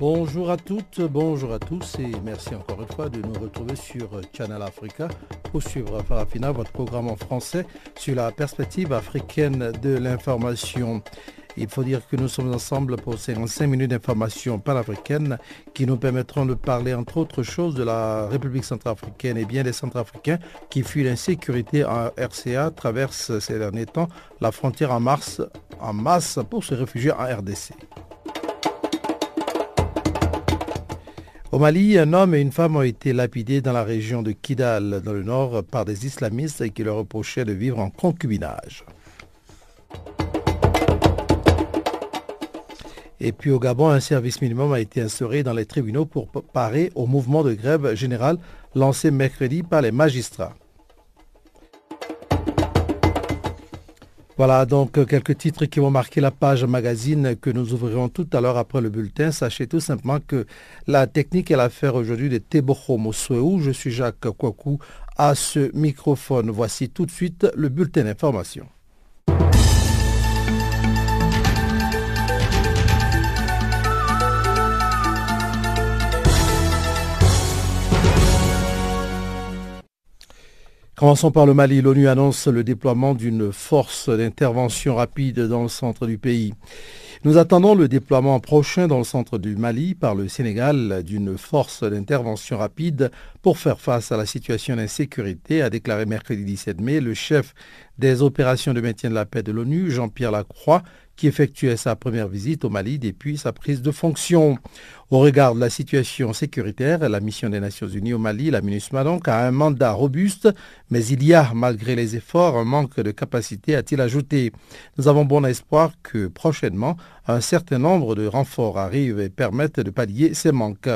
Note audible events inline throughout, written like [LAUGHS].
Bonjour à toutes, bonjour à tous et merci encore une fois de nous retrouver sur Channel Africa pour suivre Farafina, votre programme en français sur la perspective africaine de l'information. Il faut dire que nous sommes ensemble pour 55 minutes d'information panafricaine qui nous permettront de parler entre autres choses de la République centrafricaine et bien des centrafricains qui fuient l'insécurité en RCA, traversent ces derniers temps la frontière en, mars, en masse pour se réfugier en RDC. Au Mali, un homme et une femme ont été lapidés dans la région de Kidal, dans le nord, par des islamistes qui leur reprochaient de vivre en concubinage. Et puis au Gabon, un service minimum a été instauré dans les tribunaux pour parer au mouvement de grève générale lancé mercredi par les magistrats. Voilà donc quelques titres qui vont marquer la page magazine que nous ouvrirons tout à l'heure après le bulletin. Sachez tout simplement que la technique est l'affaire aujourd'hui de Teboho Mosweu. Je suis Jacques Kouakou à ce microphone. Voici tout de suite le bulletin d'information. Commençons par le Mali. L'ONU annonce le déploiement d'une force d'intervention rapide dans le centre du pays. Nous attendons le déploiement prochain dans le centre du Mali par le Sénégal d'une force d'intervention rapide pour faire face à la situation d'insécurité, a déclaré mercredi 17 mai le chef des opérations de maintien de la paix de l'ONU, Jean-Pierre Lacroix, qui effectuait sa première visite au Mali depuis sa prise de fonction. Au regard de la situation sécuritaire, la mission des Nations Unies au Mali, la MINUSMA donc, a un mandat robuste, mais il y a, malgré les efforts, un manque de capacité, a-t-il ajouté. Nous avons bon espoir que prochainement, un certain nombre de renforts arrivent et permettent de pallier ces manques.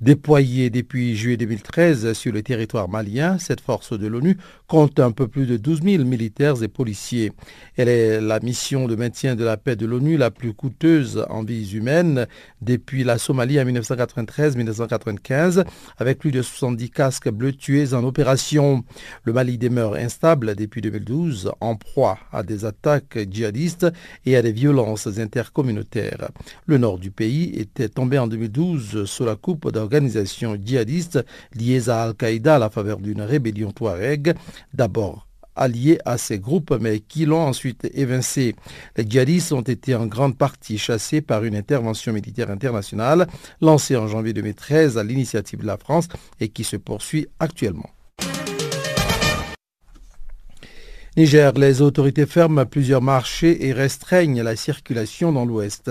Déployée depuis juillet 2013 sur le territoire malien, cette force de l'ONU compte un peu plus de 12 000 militaires et policiers. Elle est la mission de maintien de la paix de l'ONU la plus coûteuse en vies humaines depuis la Somalie en 1993-1995, avec plus de 70 casques bleus tués en opération. Le Mali demeure instable depuis 2012, en proie à des attaques djihadistes et à des violences Le nord du pays était tombé en 2012 sous la coupe d'organisations djihadistes liées à Al-Qaïda à la faveur d'une rébellion touareg, d'abord alliés à ces groupes, mais qui l'ont ensuite évincé. Les djihadistes ont été en grande partie chassés par une intervention militaire internationale lancée en janvier 2013 à l'initiative de la France et qui se poursuit actuellement. Niger, les autorités ferment plusieurs marchés et restreignent la circulation dans l'ouest.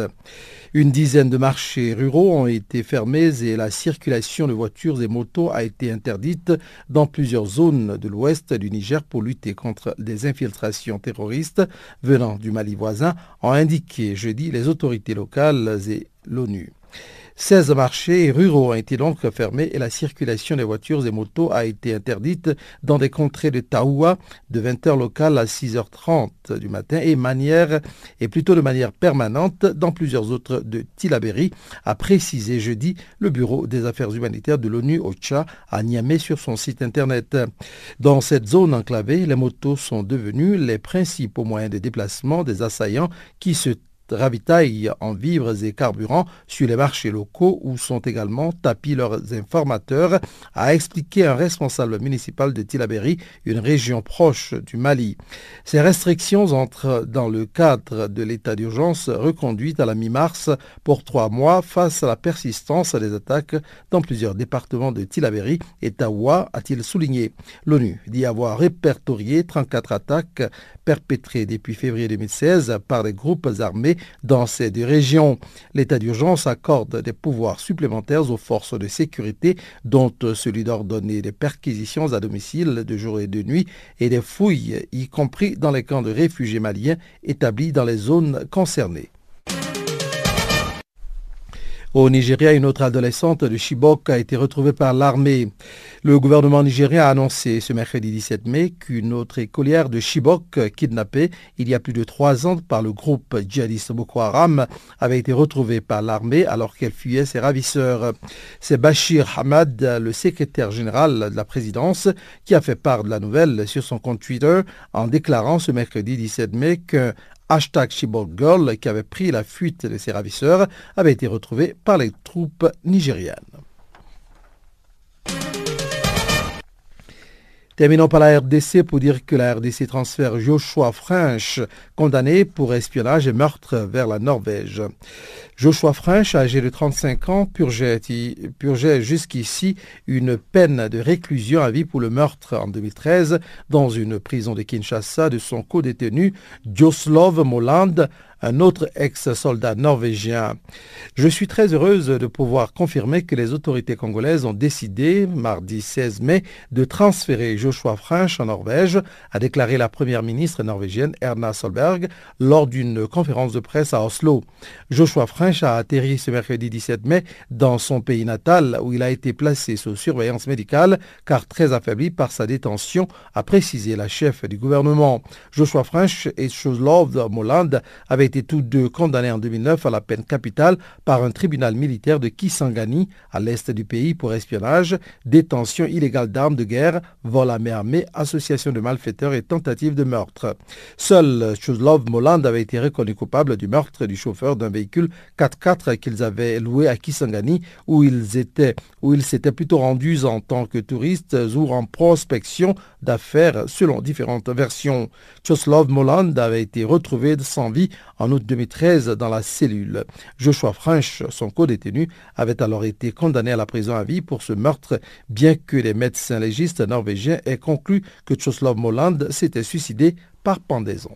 Une dizaine de marchés ruraux ont été fermés et la circulation de voitures et motos a été interdite dans plusieurs zones de l'ouest du Niger pour lutter contre des infiltrations terroristes venant du Mali voisin, ont indiqué jeudi les autorités locales et l'ONU. 16 marchés ruraux ont été donc fermés et la circulation des voitures et motos a été interdite dans des contrées de Taoua de 20h locales à 6h30 du matin et, manière, et plutôt de manière permanente dans plusieurs autres de Tilaberi, a précisé jeudi le Bureau des affaires humanitaires de l'ONU au Tchad à Niamey sur son site internet. Dans cette zone enclavée, les motos sont devenues les principaux moyens de déplacement des assaillants qui se ravitaillent en vivres et carburants sur les marchés locaux où sont également tapis leurs informateurs, a expliqué un responsable municipal de Tilaberi, une région proche du Mali. Ces restrictions entrent dans le cadre de l'état d'urgence reconduit à la mi-mars pour trois mois face à la persistance des attaques dans plusieurs départements de Tilaberi et Taoua, a-t-il souligné. L'ONU dit avoir répertorié 34 attaques perpétrées depuis février 2016 par des groupes armés dans ces deux régions. L'état d'urgence accorde des pouvoirs supplémentaires aux forces de sécurité, dont celui d'ordonner des perquisitions à domicile de jour et de nuit et des fouilles, y compris dans les camps de réfugiés maliens établis dans les zones concernées. Au Nigeria, une autre adolescente de Chibok a été retrouvée par l'armée. Le gouvernement nigérien a annoncé ce mercredi 17 mai qu'une autre écolière de Chibok, kidnappée il y a plus de trois ans par le groupe djihadiste Boko Haram, avait été retrouvée par l'armée alors qu'elle fuyait ses ravisseurs. C'est Bachir Hamad, le secrétaire général de la présidence, qui a fait part de la nouvelle sur son compte Twitter en déclarant ce mercredi 17 mai qu'un hashtag Girl, qui avait pris la fuite de ses ravisseurs, avait été retrouvé par les troupes nigériennes. Terminons par la RDC pour dire que la RDC transfère Joshua French, condamné pour espionnage et meurtre vers la Norvège. Joshua French, âgé de 35 ans, purgeait, jusqu'ici une peine de réclusion à vie pour le meurtre en 2013 dans une prison de Kinshasa de son co-détenu Joslov Moland, un autre ex-soldat norvégien. Je suis très heureuse de pouvoir confirmer que les autorités congolaises ont décidé, mardi 16 mai, de transférer Joshua French en Norvège, a déclaré la première ministre norvégienne Erna Solberg lors d'une conférence de presse à Oslo. Joshua French a atterri ce mercredi 17 mai dans son pays natal où il a été placé sous surveillance médicale car très affaibli par sa détention, a précisé la chef du gouvernement. Joshua French et Choslov Moland avaient tous deux condamnés en 2009 à la peine capitale par un tribunal militaire de Kisangani, à l'est du pays, pour espionnage, détention illégale d'armes de guerre, vol à main armée, association de malfaiteurs et tentative de meurtre. Seul Chuslov Moland avait été reconnu coupable du meurtre du chauffeur d'un véhicule 4x4 qu'ils avaient loué à Kisangani, où ils étaient, où ils s'étaient plutôt rendus en tant que touristes ou en prospection d'affaires selon différentes versions. Chuslov Moland avait été retrouvé sans vie en août 2013 dans la cellule. Joshua French, son co-détenu, avait alors été condamné à la prison à vie pour ce meurtre, bien que les médecins légistes norvégiens aient conclu que Choslov Moland s'était suicidé par pendaison.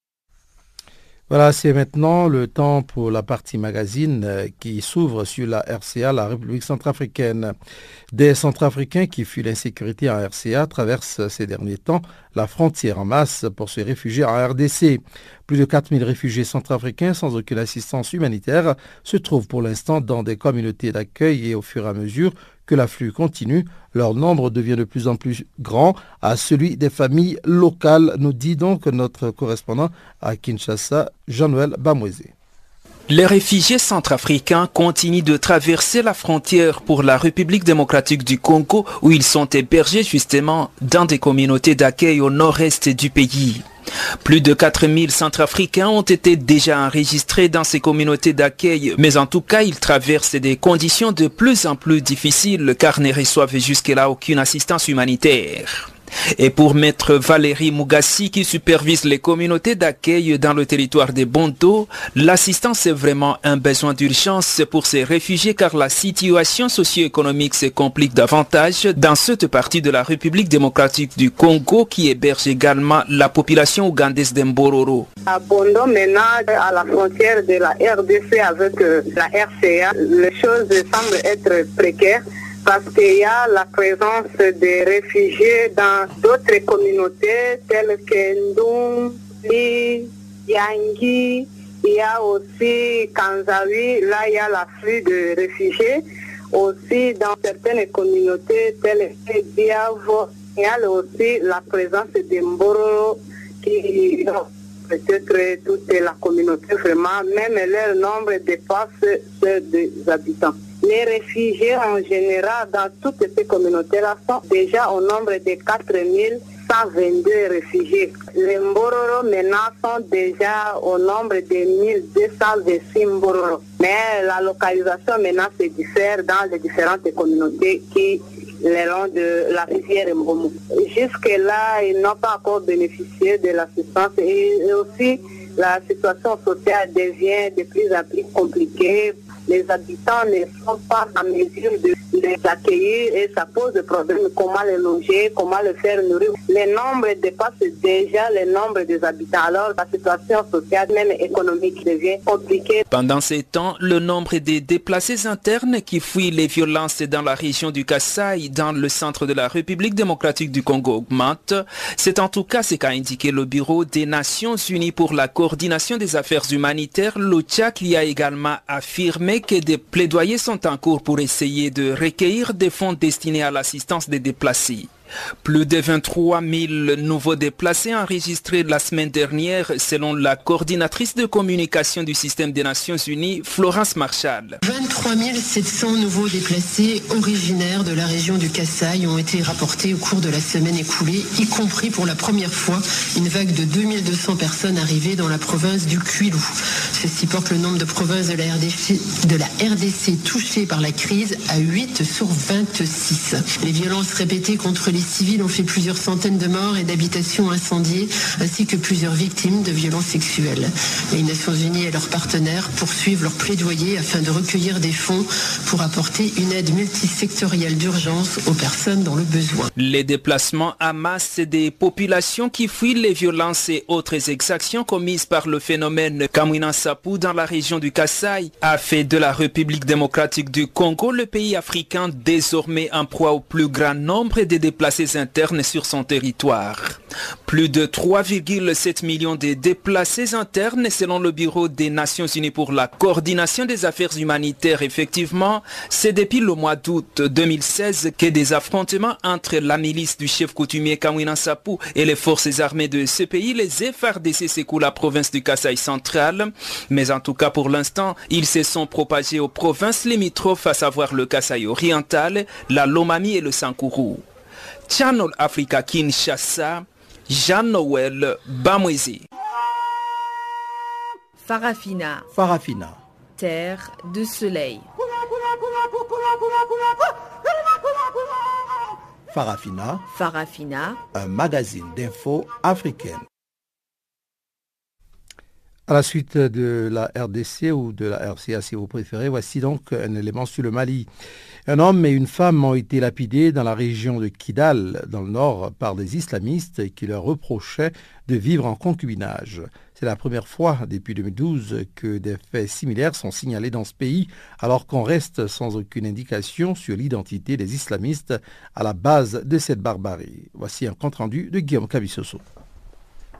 Voilà, c'est maintenant le temps pour la partie magazine euh, qui s'ouvre sur la RCA, la République centrafricaine. Des Centrafricains qui fuient l'insécurité en RCA traversent ces derniers temps la frontière en masse pour se réfugier en RDC. Plus de 4000 réfugiés centrafricains sans aucune assistance humanitaire se trouvent pour l'instant dans des communautés d'accueil et au fur et à mesure que l'afflux continue, leur nombre devient de plus en plus grand à celui des familles locales, nous dit donc notre correspondant à Kinshasa, Jean-Noël Bamouezé. Les réfugiés centrafricains continuent de traverser la frontière pour la République démocratique du Congo où ils sont hébergés justement dans des communautés d'accueil au nord-est du pays. Plus de 4000 Centrafricains ont été déjà enregistrés dans ces communautés d'accueil, mais en tout cas, ils traversent des conditions de plus en plus difficiles car ne reçoivent jusque-là aucune assistance humanitaire. Et pour maître Valérie Mugassi qui supervise les communautés d'accueil dans le territoire des Bonto, l'assistance est vraiment un besoin d'urgence pour ces réfugiés car la situation socio-économique se complique davantage dans cette partie de la République démocratique du Congo qui héberge également la population ougandaise d'Embororo. À Bondo, maintenant, à la frontière de la RDC avec euh, la RCA, les choses semblent être précaires parce qu'il y a la présence des réfugiés dans d'autres communautés telles que Ndum, Yangui, il y a aussi Kanzawi, là il y a l'afflux de réfugiés. Aussi dans certaines communautés telles que Diavo, il y a aussi la présence de Mboro qui peut-être toute la communauté vraiment, même leur nombre dépasse ceux des habitants. Les réfugiés en général dans toutes ces communautés-là sont déjà au nombre de 4122 réfugiés. Les Mbororo maintenant sont déjà au nombre de 1226 Mbororo. Mais la localisation maintenant se diffère dans les différentes communautés qui le long de la rivière Mbomu. Jusque-là, ils n'ont pas encore bénéficié de l'assistance et aussi la situation sociale devient de plus en plus compliquée les habitants ne sont pas en mesure de les accueillir et ça pose des problèmes. Comment les loger, comment les faire nourrir. Les nombres dépassent déjà les nombres des habitants. Alors la situation sociale, même économique, devient compliquée. Pendant ces temps, le nombre des déplacés internes qui fuient les violences dans la région du Kassai, dans le centre de la République démocratique du Congo, augmente. C'est en tout cas ce qu'a indiqué le Bureau des Nations Unies pour la coordination des affaires humanitaires, l'OCHA, qui a également affirmé que des plaidoyers sont en cours pour essayer de recueillir des fonds destinés à l'assistance des déplacés. Plus de 23 000 nouveaux déplacés enregistrés la semaine dernière selon la coordinatrice de communication du système des Nations Unies, Florence Marshall. 23 700 nouveaux déplacés originaires de la région du Kassai ont été rapportés au cours de la semaine écoulée, y compris pour la première fois une vague de 2200 personnes arrivées dans la province du Kwilu. Ceci porte le nombre de provinces de la RDC, de la RDC touchées par la crise à 8 sur 26. Les violences répétées contre les civils ont fait plusieurs centaines de morts et d'habitations incendiées, ainsi que plusieurs victimes de violences sexuelles. Les Nations Unies et leurs partenaires poursuivent leur plaidoyer afin de recueillir des fonds pour apporter une aide multisectorielle d'urgence aux personnes dans le besoin. Les déplacements à masse des populations qui fuient les violences et autres exactions commises par le phénomène Kamwina Sapu dans la région du Kassai a fait de la République démocratique du Congo le pays africain désormais en proie au plus grand nombre de déplacés internes sur son territoire. Plus de 3,7 millions de déplacés internes selon le Bureau des Nations Unies pour la coordination des affaires humanitaires. Effectivement, c'est depuis le mois d'août 2016 que des affrontements entre la milice du chef coutumier Kamwina Sapu et les forces armées de ce pays, les FRDC, secouent la province du Kasaï central. Mais en tout cas, pour l'instant, ils se sont propagés aux provinces limitrophes, à savoir le Kasaï oriental, la Lomami et le Sankourou. Channel Africa Kinshasa, Jean-Noël Bamwezi. Farafina. Farafina. Terre de soleil. Farafina. Farafina. Un magazine d'infos africaine. À la suite de la RDC ou de la RCA si vous préférez, voici donc un élément sur le Mali. Un homme et une femme ont été lapidés dans la région de Kidal, dans le nord, par des islamistes qui leur reprochaient de vivre en concubinage. C'est la première fois depuis 2012 que des faits similaires sont signalés dans ce pays, alors qu'on reste sans aucune indication sur l'identité des islamistes à la base de cette barbarie. Voici un compte-rendu de Guillaume Cabissoso.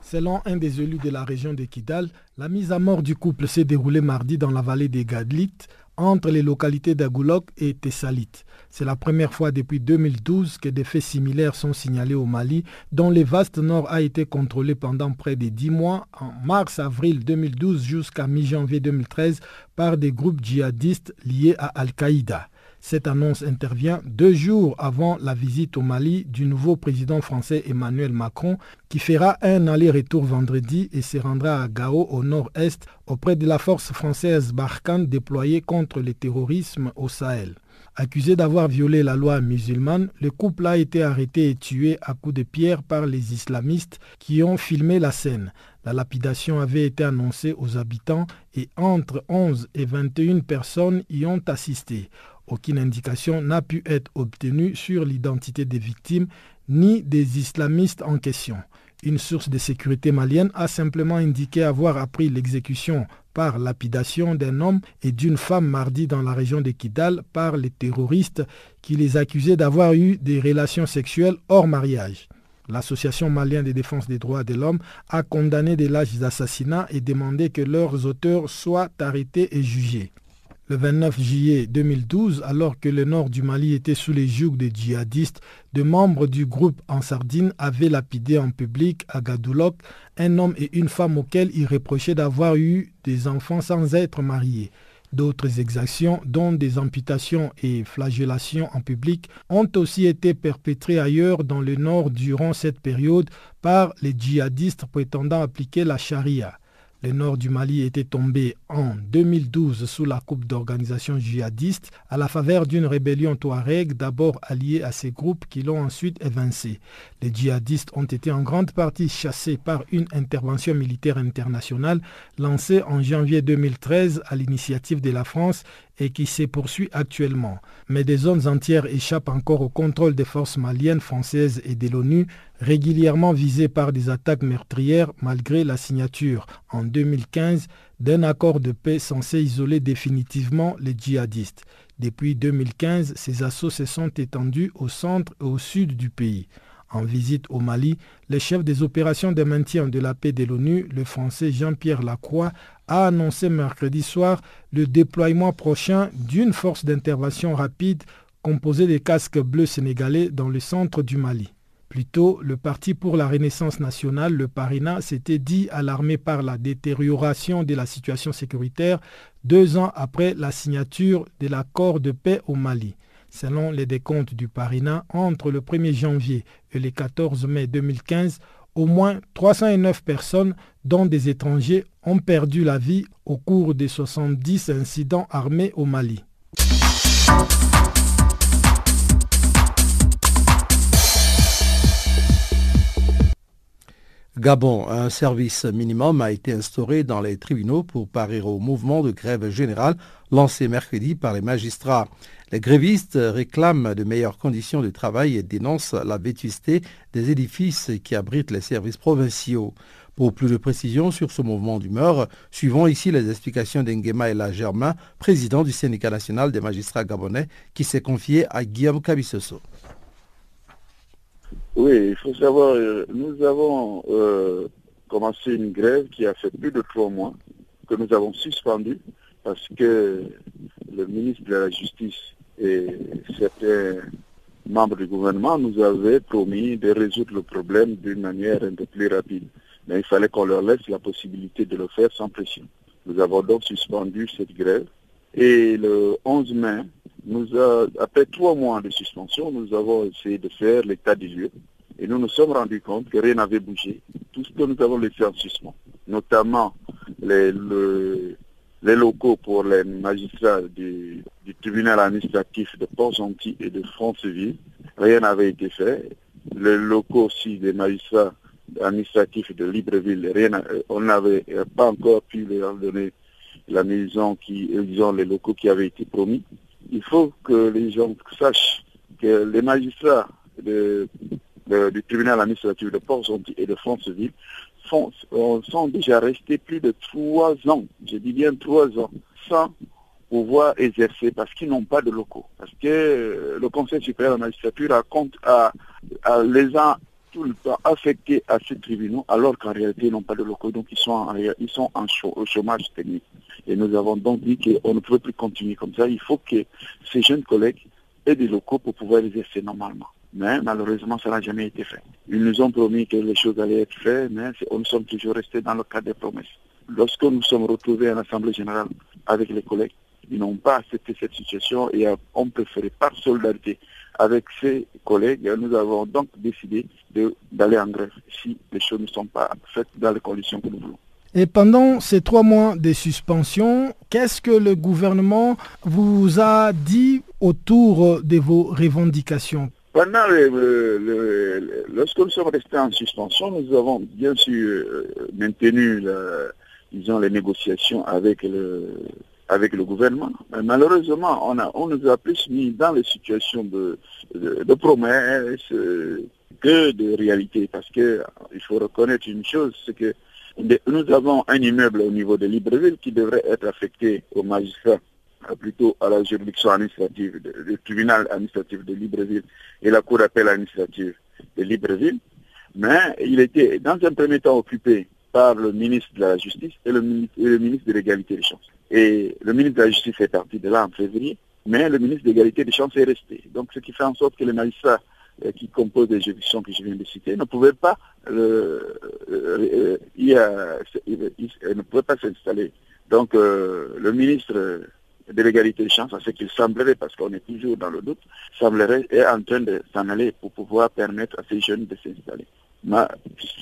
Selon un des élus de la région de Kidal, la mise à mort du couple s'est déroulée mardi dans la vallée des Gadlites, entre les localités d'Agoulok et Tessalit. C'est la première fois depuis 2012 que des faits similaires sont signalés au Mali, dont le vaste nord a été contrôlé pendant près de dix mois, en mars-avril 2012 jusqu'à mi-janvier 2013, par des groupes djihadistes liés à Al-Qaïda. Cette annonce intervient deux jours avant la visite au Mali du nouveau président français Emmanuel Macron qui fera un aller-retour vendredi et se rendra à Gao au nord-est auprès de la force française Barkhane déployée contre le terrorisme au Sahel. Accusé d'avoir violé la loi musulmane, le couple a été arrêté et tué à coups de pierre par les islamistes qui ont filmé la scène. La lapidation avait été annoncée aux habitants et entre 11 et 21 personnes y ont assisté. Aucune indication n'a pu être obtenue sur l'identité des victimes ni des islamistes en question. Une source de sécurité malienne a simplement indiqué avoir appris l'exécution par lapidation d'un homme et d'une femme mardi dans la région de Kidal par les terroristes qui les accusaient d'avoir eu des relations sexuelles hors mariage. L'Association malienne de défense des droits de l'homme a condamné des lâches assassinats et demandé que leurs auteurs soient arrêtés et jugés. Le 29 juillet 2012, alors que le nord du Mali était sous les jougs des djihadistes, deux membres du groupe en Sardine avaient lapidé en public à Gadoulok un homme et une femme auxquels ils reprochaient d'avoir eu des enfants sans être mariés. D'autres exactions, dont des amputations et flagellations en public, ont aussi été perpétrées ailleurs dans le nord durant cette période par les djihadistes prétendant appliquer la charia. Le nord du Mali était tombé en 2012 sous la coupe d'organisations djihadistes à la faveur d'une rébellion touareg d'abord alliée à ces groupes qui l'ont ensuite évincé. Les djihadistes ont été en grande partie chassés par une intervention militaire internationale lancée en janvier 2013 à l'initiative de la France et qui se poursuit actuellement. Mais des zones entières échappent encore au contrôle des forces maliennes, françaises et de l'ONU, régulièrement visées par des attaques meurtrières malgré la signature en 2015 d'un accord de paix censé isoler définitivement les djihadistes. Depuis 2015, ces assauts se sont étendus au centre et au sud du pays. En visite au Mali, le chef des opérations de maintien de la paix de l'ONU, le français Jean-Pierre Lacroix, a annoncé mercredi soir le déploiement prochain d'une force d'intervention rapide composée des casques bleus sénégalais dans le centre du Mali. Plus tôt, le Parti pour la Renaissance nationale, le Parina, s'était dit alarmé par la détérioration de la situation sécuritaire deux ans après la signature de l'accord de paix au Mali. Selon les décomptes du Parina, entre le 1er janvier et le 14 mai 2015, au moins 309 personnes, dont des étrangers, ont perdu la vie au cours des 70 incidents armés au Mali. Gabon, un service minimum a été instauré dans les tribunaux pour parer au mouvement de grève générale lancé mercredi par les magistrats. Les grévistes réclament de meilleures conditions de travail et dénoncent la vétusté des édifices qui abritent les services provinciaux. Pour plus de précisions sur ce mouvement d'humeur, suivons ici les explications d'Engema Ella Germain, président du syndicat national des magistrats gabonais, qui s'est confié à Guillaume Cabissoso. Oui, il faut savoir, euh, nous avons euh, commencé une grève qui a fait plus de trois mois, que nous avons suspendu parce que le ministre de la Justice et certains membres du gouvernement nous avaient promis de résoudre le problème d'une manière un peu plus rapide. Mais il fallait qu'on leur laisse la possibilité de le faire sans pression. Nous avons donc suspendu cette grève. Et le 11 mai, après trois mois de suspension, nous avons essayé de faire l'état des lieux. Et nous nous sommes rendus compte que rien n'avait bougé. Tout ce que nous avons laissé en suspens, notamment les, le, les locaux pour les magistrats du, tribunal administratif de Port-Gentil et de Franceville. Rien n'avait été fait. Les locaux aussi des magistrats administratifs de Libreville, rien, euh, on n'avait pas encore pu leur donner la maison qui, les locaux qui avaient été promis. Il faut que les gens sachent que les magistrats du tribunal administratif de Port-Gentil et de Franceville euh, sont déjà restés plus de trois ans, je dis bien trois ans, sans pouvoir exercer parce qu'ils n'ont pas de locaux. Parce que euh, le Conseil supérieur de la magistrature a, compte, à les a tout le temps affectés à ces tribunaux alors qu'en réalité ils n'ont pas de locaux, donc ils sont en, ils sont en au chômage technique. Et nous avons donc dit qu'on ne peut plus continuer comme ça. Il faut que ces jeunes collègues aient des locaux pour pouvoir exercer normalement mais malheureusement, ça n'a jamais été fait. Ils nous ont promis que les choses allaient être faites, mais nous sommes toujours restés dans le cadre des promesses. Lorsque nous sommes retrouvés à l'Assemblée générale avec les collègues, ils n'ont pas accepté cette situation et ont préféré, par solidarité avec ces collègues, nous avons donc décidé d'aller en grève si les choses ne sont pas faites dans les conditions que nous voulons. Et pendant ces trois mois de suspension, qu'est-ce que le gouvernement vous a dit autour de vos revendications? Pendant le, lorsque nous sommes restés en suspension, nous avons bien sûr euh, maintenu disons, les négociations avec le, avec le gouvernement. Mais malheureusement, on, nous a plus mis dans les situations de, promesses que de réalité. Parce que il faut reconnaître une chose, c'est que nous avons un immeuble au niveau de Libreville qui devrait être affecté aux magistrats euh, plutôt à la juridiction administrative, le tribunal administratif de Libreville et la cour d'appel administrative de Libreville, mais il était dans un premier temps occupé par le ministre de la Justice et le, ministre de l'égalité des chances. Et le ministre de la Justice est parti de là en février, mais le ministre de l'égalité des chances est resté. Donc ce qui fait en sorte que les magistrats euh, qui composent les juridictions que je viens de citer ne pouvaient pas, euh, ne pouvaient pas s'installer. Donc le ministre de l'égalité de chance, à ce qu'il semblerait, parce qu'on est toujours dans le doute, semblerait est en train de s'en aller pour pouvoir permettre à ces jeunes de s'installer. Mais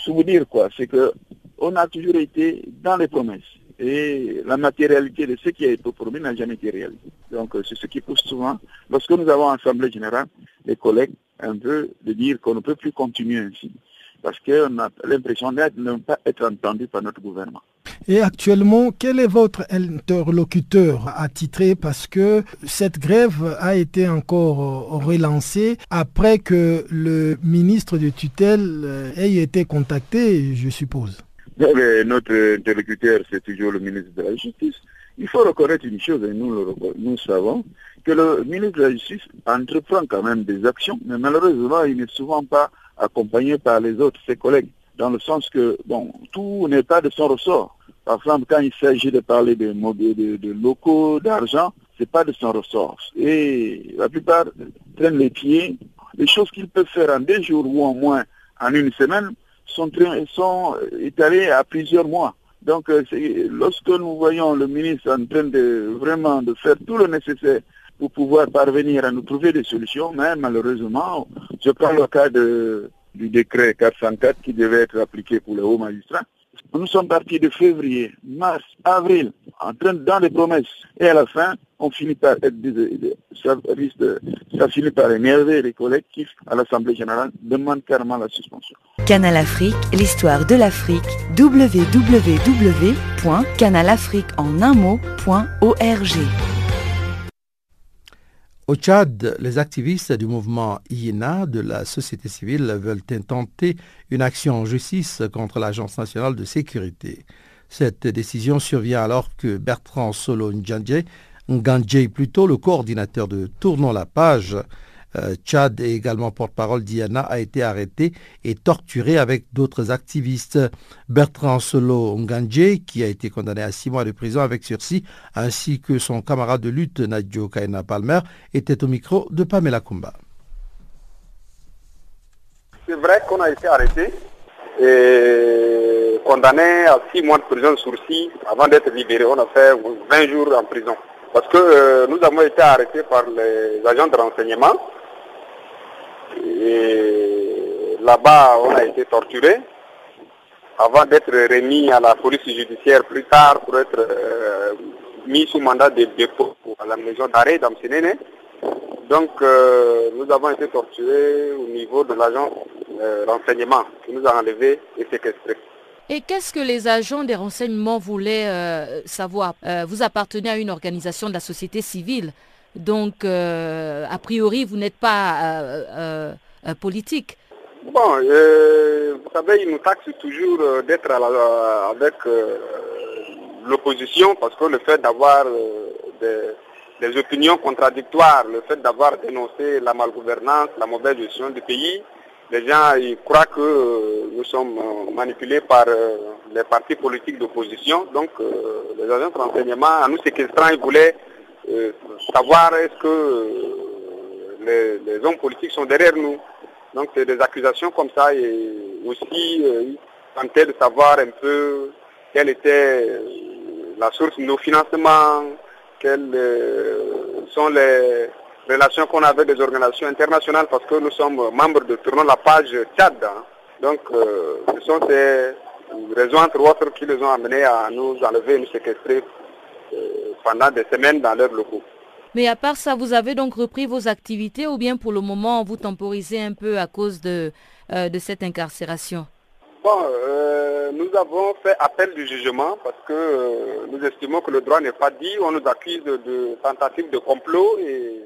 vous dire quoi, c'est que on a toujours été dans les promesses. Et la matérialité de ce qui a été promis n'a jamais été réalisé. Donc c'est ce qui pousse souvent, lorsque nous avons Assemblée générale, les collègues, un peu de dire qu'on ne peut plus continuer ainsi. Parce qu'on a l'impression de ne pas être entendu par notre gouvernement. Et actuellement, quel est votre interlocuteur attitré? Parce que cette grève a été encore relancée après que le ministre de tutelle ait été contacté, je suppose. Notre interlocuteur, c'est toujours le ministre de la Justice. Il faut reconnaître une chose, et nous, nous savons, que le ministre de la Justice entreprend quand même des actions, mais malheureusement, il n'est souvent pas accompagné par les autres, ses collègues, dans le sens que, bon, tout n'est pas de son ressort. Par exemple, quand il s'agit de parler de, de, de locaux, d'argent, c'est pas de son ressort. Et la plupart traînent les pieds. Les choses qu'ils peuvent faire en deux jours ou en moins en une semaine sont, sont étalées à plusieurs mois. Donc, euh, lorsque nous voyons le ministre en train de vraiment de faire tout le nécessaire pour pouvoir parvenir à nous trouver des solutions, mais malheureusement, je prends le cas du décret 404 qui devait être appliqué pour les hauts magistrats. Nous sommes partis de février, mars, avril, en train dans les promesses. Et à la fin, on finit par être, ça, ça finit par énerver les collègues qui, à l'Assemblée générale, demandent carrément la suspension. Canal Afrique, l'histoire de l'Afrique, www.canalafriqueenunmot.org. Au Tchad, les activistes du mouvement IENA de la société civile veulent intenter une action en justice contre l'Agence nationale de sécurité. Cette décision survient alors que Bertrand Solo Ngandje plutôt, le coordinateur de Tournons la page, euh, Tchad et également porte-parole d'IANA, a été arrêté et torturé avec d'autres activistes. Bertrand Solo Ngandje, qui a été condamné à six mois de prison avec sursis, ainsi que son camarade de lutte Nadjo Kaina Palmer, était au micro de Pamela Kumba. C'est vrai qu'on a été arrêté et condamné à six mois de prison sursis avant d'être libéré. On a fait 20 jours en prison. Parce que euh, nous avons été arrêtés par les agents de renseignement et là-bas, on a été torturé avant d'être remis à la police judiciaire plus tard pour être euh, mis sous mandat de dépôt à la maison d'arrêt d'Amsénéné. Donc, euh, nous avons été torturés au niveau de l'agent euh, renseignement qui nous a enlevés et séquestrés. Et qu'est-ce que les agents des renseignements voulaient savoir? Vous appartenez à une organisation de la société civile. Donc, euh, a priori, vous n'êtes pas euh, euh, politique. Bon, vous savez, ils nous taxent toujours d'être avec l'opposition parce que le fait d'avoir des, opinions contradictoires, le fait d'avoir dénoncé la malgouvernance, la mauvaise gestion du pays, les gens ils croient que nous sommes manipulés par les partis politiques d'opposition. Donc, les agents de renseignement, à nous séquestrant, ils voulaient savoir est-ce que euh, les, hommes politiques sont derrière nous. Donc c'est des accusations comme ça et aussi euh, tenter de savoir un peu quelle était la source de nos financements, quelles sont les relations qu'on a avec des organisations internationales parce que nous sommes membres de Tournons la page Tchad. Hein. Donc ce sont ces raisons entre autres qui les ont amenés à nous enlever, nous séquestrer pendant des semaines dans leurs locaux. Mais à part ça, vous avez donc repris vos activités ou bien pour le moment vous temporisez un peu à cause de, euh, de cette incarcération? Bon, euh, nous avons fait appel du jugement parce que euh, nous estimons que le droit n'est pas dit. On nous accuse de, tentative de complot et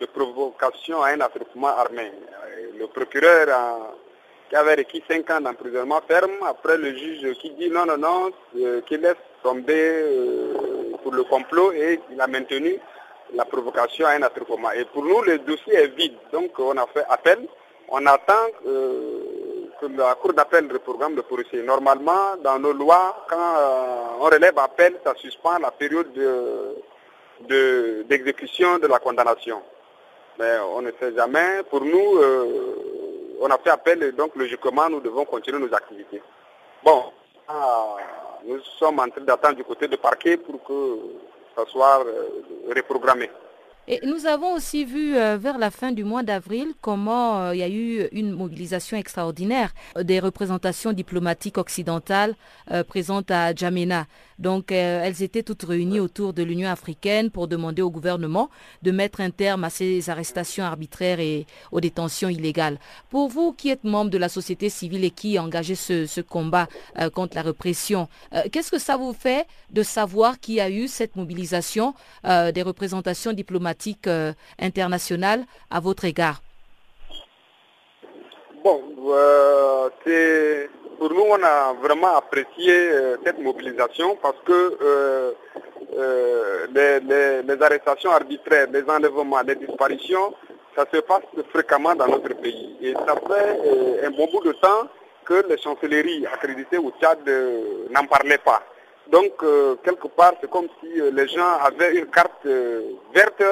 de provocation à un affrontement armé. Le procureur qui avait requis 5 ans d'emprisonnement ferme, après le juge qui dit non, non, non, qui laisse tomber pour le complot et il a maintenu la provocation à un attroupement. Et pour nous, le dossier est vide. Donc on a fait appel. On attend euh, que la Cour d'appel reprogramme le policier. Normalement, dans nos lois, quand euh, on relève appel, ça suspend la période d'exécution de, la condamnation. Mais on ne sait jamais. Pour nous, euh, on a fait appel et donc logiquement, nous devons continuer nos activités. Bon, ah, nous sommes en train d'attendre du côté de parquet pour que ça soit euh, reprogrammé. Et nous avons aussi vu euh, vers la fin du mois d'avril comment euh, il y a eu une mobilisation extraordinaire des représentations diplomatiques occidentales présentes à Djamena. Donc elles étaient toutes réunies autour de l'Union africaine pour demander au gouvernement de mettre un terme à ces arrestations arbitraires et aux détentions illégales. Pour vous qui êtes membre de la société civile et qui engagez ce, ce combat contre la répression, qu'est-ce que ça vous fait de savoir qu'il y a eu cette mobilisation des représentations diplomatiques euh, internationale à votre égard? Bon, euh, pour nous, on a vraiment apprécié euh, cette mobilisation parce que les, arrestations arbitraires, les enlèvements, les disparitions, ça se passe fréquemment dans notre pays. Et ça fait un bon bout de temps que les chancelleries accréditées au Tchad n'en parlaient pas. Donc, euh, quelque part, c'est comme si euh, les gens avaient une carte euh, verte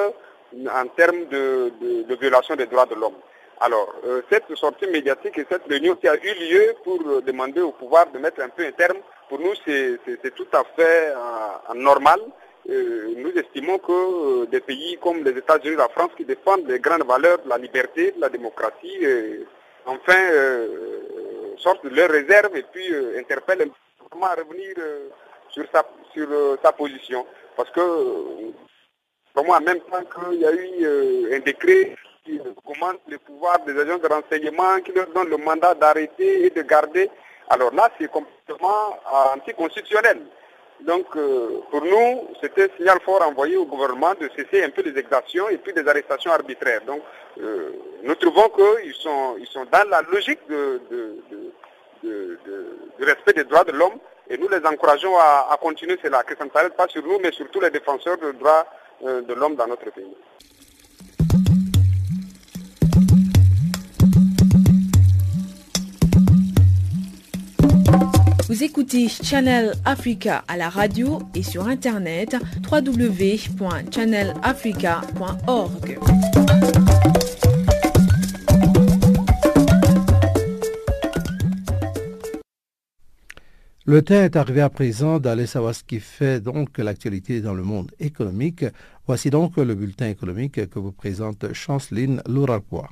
en termes de, violation des droits de l'homme. Alors, cette sortie médiatique et cette réunion qui a eu lieu pour demander au pouvoir de mettre un peu un terme, pour nous, c'est tout à fait normal. nous estimons que des pays comme les États-Unis la France qui défendent les grandes valeurs la liberté, la démocratie, enfin, sortent de leurs réserves et puis interpellent comment revenir sur sa, sur, euh, sa position. Parce que, pour moi, en même temps qu'il y a eu euh, un décret qui commande le pouvoir des agents de renseignement, qui leur donne le mandat d'arrêter et de garder, alors là, c'est complètement anticonstitutionnel. Donc, euh, pour nous, c'était un signal fort envoyé au gouvernement de cesser un peu les exactions et puis des arrestations arbitraires. Donc, nous trouvons qu'ils sont, ils sont dans la logique de, de respect des droits de l'homme et nous les encourageons à, continuer cela, que ça ne s'arrête pas sur nous, mais sur tous les défenseurs des droits euh, de l'homme dans notre pays. Vous écoutez Channel Africa à la radio et sur internet www.channelafrica.org. Le temps est arrivé à présent d'aller savoir ce qui fait donc l'actualité dans le monde économique. Voici donc le bulletin économique que vous présente Chanceline Louraquois.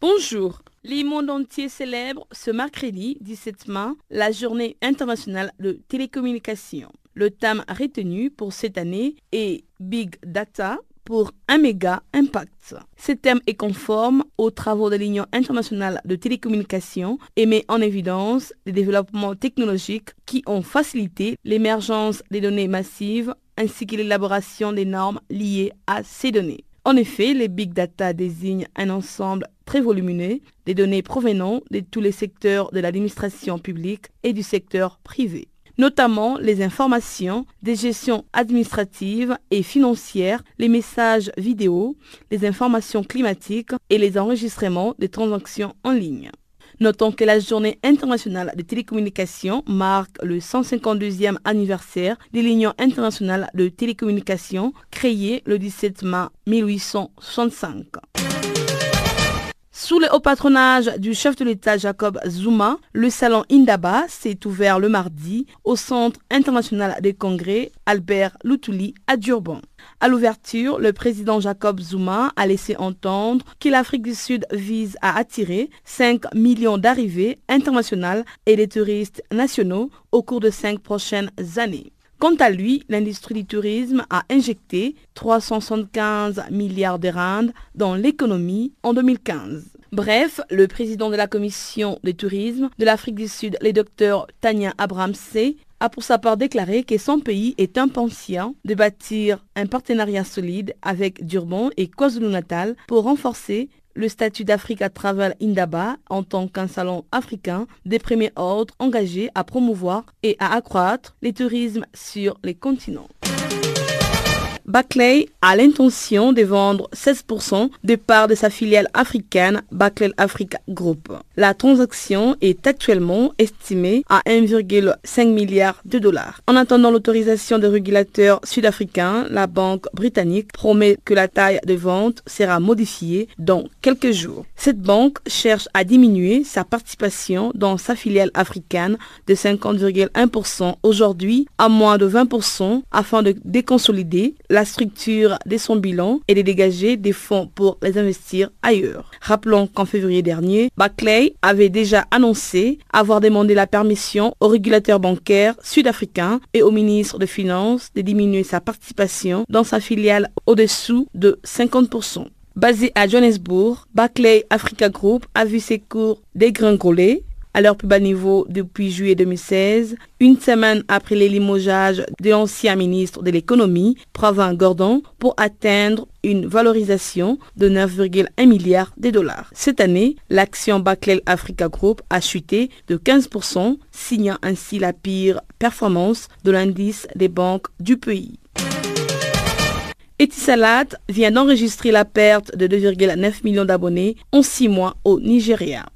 Bonjour. Le monde entier célèbre ce mercredi 17 mai la journée internationale de télécommunications. Le thème retenu pour cette année est Big Data pour un méga impact. Ce thème est conforme aux travaux de l'Union internationale de télécommunications et met en évidence les développements technologiques qui ont facilité l'émergence des données massives ainsi que l'élaboration des normes liées à ces données. En effet, les big data désignent un ensemble très volumineux des données provenant de tous les secteurs de l'administration publique et du secteur privé notamment les informations des gestions administratives et financières, les messages vidéo, les informations climatiques et les enregistrements des transactions en ligne. Notons que la journée internationale des télécommunications marque le 152e anniversaire de l'Union internationale de télécommunications créée le 17 mai 1865. Sous le haut patronage du chef de l'État Jacob Zuma, le salon Indaba s'est ouvert le mardi au Centre international des congrès Albert Luthuli à Durban. À l'ouverture, le président Jacob Zuma a laissé entendre que l'Afrique du Sud vise à attirer 5 millions d'arrivées internationales et des touristes nationaux au cours de cinq prochaines années. Quant à lui, l'industrie du tourisme a injecté 375 milliards de rand dans l'économie en 2015. Bref, le président de la commission de tourisme de l'Afrique du Sud, le docteur Tania Abramsey, a pour sa part déclaré que son pays est impatient de bâtir un partenariat solide avec Durban et KwaZulu-Natal pour renforcer le statut d'Afrique à travers Indaba en tant qu'un salon africain des premiers ordres engagés à promouvoir et à accroître les tourismes sur les continents. Barclay a l'intention de vendre 16% des parts de sa filiale africaine Barclay Africa Group. La transaction est actuellement estimée à 1,5 milliard de dollars. En attendant l'autorisation des régulateurs sud-africains, la banque britannique promet que la taille de vente sera modifiée dans quelques jours. Cette banque cherche à diminuer sa participation dans sa filiale africaine de 50,1% aujourd'hui à moins de 20% afin de déconsolider la structure de son bilan et de dégager des fonds pour les investir ailleurs. Rappelons qu'en février dernier, Barclay avait déjà annoncé avoir demandé la permission au régulateur bancaire sud-africain et au ministre des Finances de diminuer sa participation dans sa filiale au-dessous de 50%. Basé à Johannesburg, Barclay Africa Group a vu ses cours dégringoler à leur plus bas niveau depuis juillet 2016, une semaine après les limogeages de l'ancien ministre de l'économie, Pravin Gordon, pour atteindre une valorisation de 9,1 milliards de dollars. Cette année, l'action Barclay Africa Group a chuté de 15%, signant ainsi la pire performance de l'indice des banques du pays. Etisalat vient d'enregistrer la perte de 2,9 millions d'abonnés en six mois au Nigeria.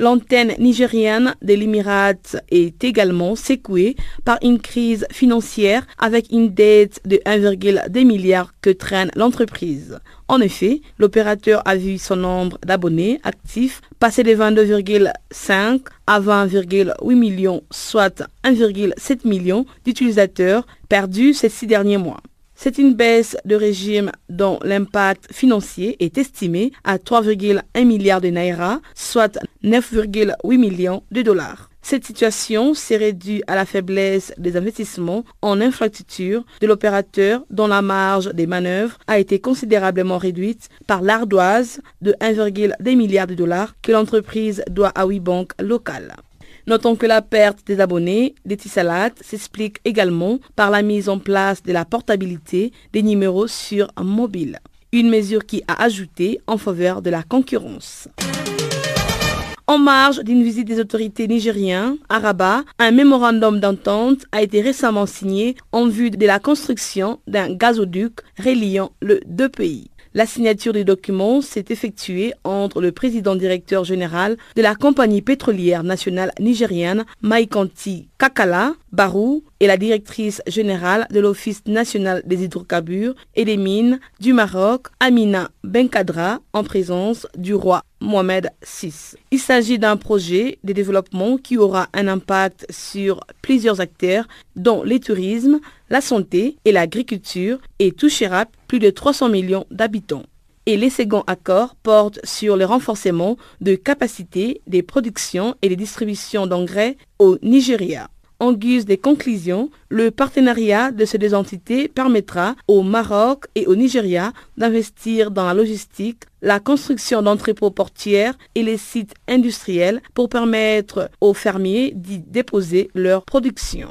L'antenne nigérienne de l'Émirat est également secouée par une crise financière avec une dette de 1,2 milliard que traîne l'entreprise. En effet, l'opérateur a vu son nombre d'abonnés actifs passer de 22,5 à 20,8 millions, soit 1,7 million d'utilisateurs perdus ces six derniers mois. C'est une baisse de régime dont l'impact financier est estimé à 3,1 milliards de naira, soit 9,8 millions de dollars. Cette situation serait due à la faiblesse des investissements en infrastructure de l'opérateur dont la marge des manœuvres a été considérablement réduite par l'ardoise de 1,2 milliard de dollars que l'entreprise doit à huit banques locales. Notons que la perte des abonnés d'Etisalat s'explique également par la mise en place de la portabilité des numéros sur mobile, une mesure qui a ajouté en faveur de la concurrence. En marge d'une visite des autorités nigériennes à Rabat, un mémorandum d'entente a été récemment signé en vue de la construction d'un gazoduc reliant les deux pays. La signature du document s'est effectuée entre le président directeur général de la compagnie pétrolière nationale nigérienne, Maikanti Kakala Barou, et la directrice générale de l'Office national des hydrocarbures et des mines du Maroc, Amina Benkadra, en présence du roi Mohamed VI. Il s'agit d'un projet de développement qui aura un impact sur plusieurs acteurs, dont le tourisme, la santé et l'agriculture, et touchera plus de 300 millions d'habitants. Et les seconds accords portent sur le renforcement de capacités des productions et des distributions d'engrais au Nigeria. En guise des conclusions, le partenariat de ces deux entités permettra au Maroc et au Nigeria d'investir dans la logistique, la construction d'entrepôts portières et les sites industriels pour permettre aux fermiers d'y déposer leur production.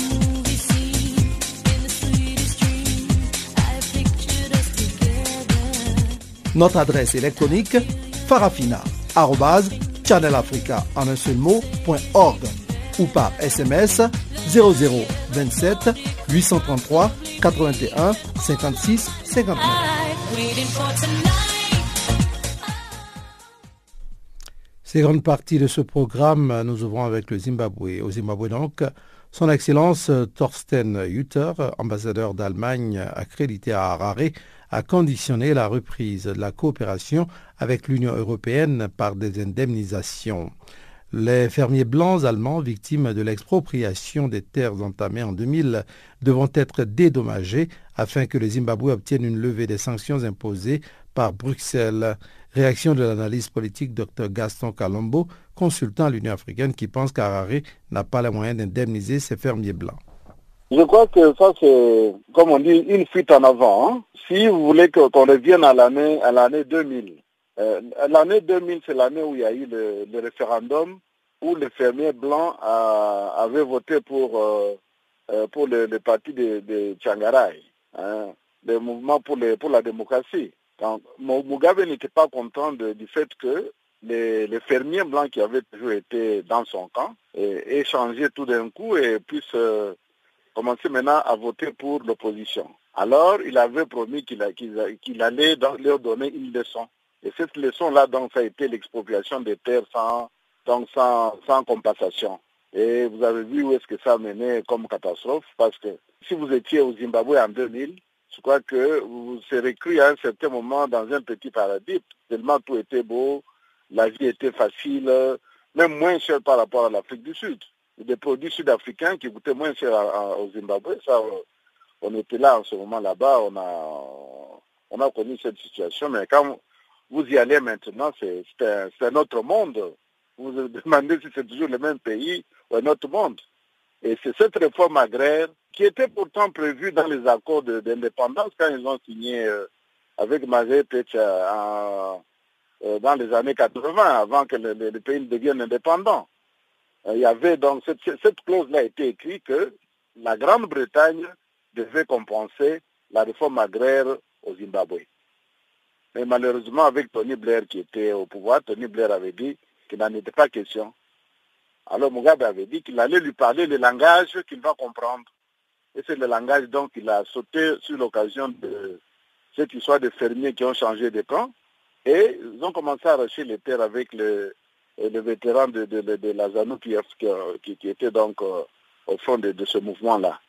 Notre adresse électronique seul mot, ou par SMS 0027 833 81 56 59. Seconde partie de ce programme, nous ouvrons avec le Zimbabwe. Au Zimbabwe donc, son Excellence Thorsten Hutter, ambassadeur d'Allemagne accrédité à Harare, a conditionné la reprise de la coopération avec l'Union européenne par des indemnisations. Les fermiers blancs allemands victimes de l'expropriation des terres entamées en 2000 devront être dédommagés afin que le Zimbabwe obtienne une levée des sanctions imposées par Bruxelles. Réaction de l'analyse politique Dr Gaston Calombo, consultant à l'Union africaine qui pense qu'Harare n'a pas les moyens d'indemniser ses fermiers blancs. Je crois que ça c'est, comme on dit, une fuite en avant. Hein. Si vous voulez qu'on revienne à l'année à l'année 2000, euh, l'année 2000 c'est l'année où il y a eu le, référendum où les fermiers blancs avaient voté pour euh, euh, pour le, parti de, de hein, le mouvement pour les, pour la démocratie. Donc, Mugabe n'était pas content du fait que les, fermiers blancs qui avaient toujours été dans son camp aient changé tout d'un coup et puissent commencer maintenant à voter pour l'opposition. Alors, il avait promis qu'il allait leur donner une leçon. Et cette leçon-là, donc, ça a été l'expropriation des terres sans, donc, sans, sans compensation. Et vous avez vu où est-ce que ça a mené comme catastrophe, parce que si vous étiez au Zimbabwe en 2000, je crois que vous serez cru à un certain moment dans un petit paradis, tellement tout était beau, la vie était facile, même moins cher par rapport à l'Afrique du Sud des produits sud-africains qui coûtaient moins cher au Zimbabwe. Ça, on était là en ce moment là-bas, on a, on a connu cette situation, mais quand vous y allez maintenant, c'est un, autre monde. Vous vous demandez si c'est toujours le même pays ou un autre monde. Et c'est cette réforme agraire qui était pourtant prévue dans les accords d'indépendance quand ils ont signé euh, avec Margaret Thatcher euh, dans les années 80, avant que le, pays devienne indépendant. Euh, il y avait donc cette, clause-là a été écrite que la Grande-Bretagne devait compenser la réforme agraire au Zimbabwe. Mais malheureusement, avec Tony Blair qui était au pouvoir, Tony Blair avait dit qu'il n'en était pas question. Alors Mugabe avait dit qu'il allait lui parler le langage qu'il va comprendre. Et c'est le langage donc qu'il a sauté sur l'occasion de cette histoire de fermiers qui ont changé de camp. Et ils ont commencé à arracher les terres avec le, le vétéran de, de, de, qui, qui, était donc euh, au fond de, ce mouvement-là.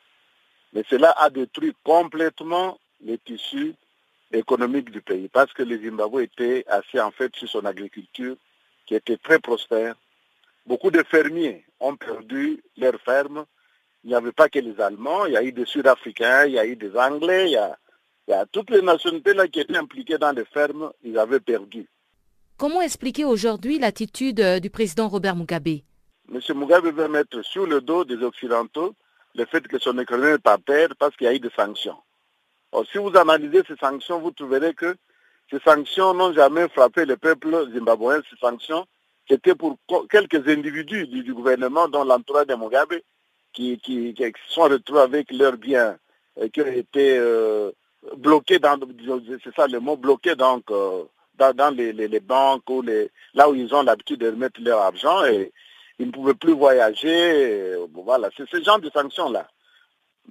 Mais cela a détruit complètement les tissus économiques du pays parce que le Zimbabwe était assis en fait sur son agriculture qui était très prospère. Beaucoup de fermiers ont perdu leurs fermes. Il n'y avait pas que les Allemands, il y a eu des Sud-Africains, il y a eu des Anglais, il y a, il y a toutes les nationalités là qui étaient impliquées dans les fermes, ils avaient perdu. Comment expliquer aujourd'hui l'attitude euh, du président Robert Mugabe? M. Mugabe veut mettre sur le dos des Occidentaux le fait que son économie n'est pas perdre parce qu'il y a eu des sanctions. si vous analysez ces sanctions, vous trouverez que ces sanctions n'ont jamais frappé le peuple zimbabwéen. Ces sanctions, c'était pour quelques individus du, gouvernement, dont l'entourage de Mugabe, qui, qui, sont retrouvés avec leurs biens et qui ont été euh, bloqués dans, c'est ça le mot, bloqués donc euh, dans, les, banques ou les, là où ils ont l'habitude de mettre leur argent et ils ne pouvaient plus voyager. voilà, c'est ce genre de sanctions-là.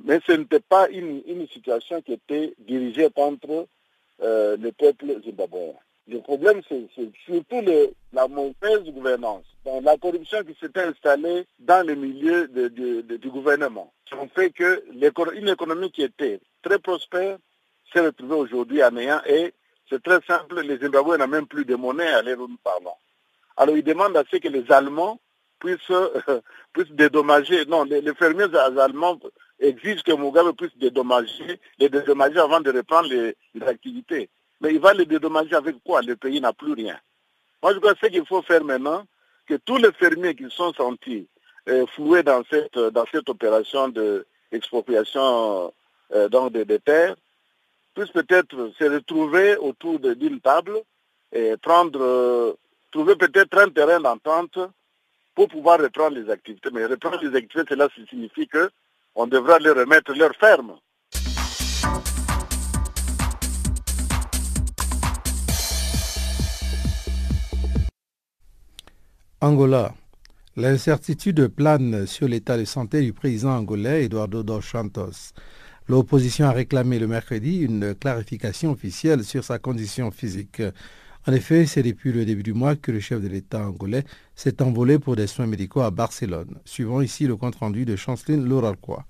Mais ce n'était pas une, situation qui était dirigée contre euh, le peuple zimbabwéen. Le problème, c'est surtout la mauvaise gouvernance, la corruption qui s'était installée dans le milieu du gouvernement, qui ont fait qu'une économie qui était très prospère s'est retrouvée aujourd'hui en néant et c'est très simple, les Zimbabwe n'ont même plus de monnaie à l'heure où nous parlons. Alors ils demandent à ce que les Allemands puissent, [LAUGHS] puissent dédommager. Non, les, fermiers allemands exigent que Mugabe puisse dédommager, les dédommager avant de reprendre les, activités. Mais il va les dédommager avec quoi? Le pays n'a plus rien. Moi, je crois que ce qu'il faut faire maintenant, que tous les fermiers qui sont sentis euh, floués dans cette, dans cette opération d'expropriation euh, des terres, puissent peut-être se retrouver autour d'une table et prendre, euh, trouver peut-être un terrain d'entente pour pouvoir reprendre les activités. Mais reprendre les activités, cela signifie qu'on devra leur remettre leur ferme. Angola. L'incertitude plane sur l'état de santé du président angolais Eduardo dos Santos. L'opposition a réclamé le mercredi une clarification officielle sur sa condition physique. En effet, c'est depuis le début du mois que le chef de l'État angolais s'est envolé pour des soins médicaux à Barcelone. Suivant ici le compte-rendu de Chanceline Lauralcois.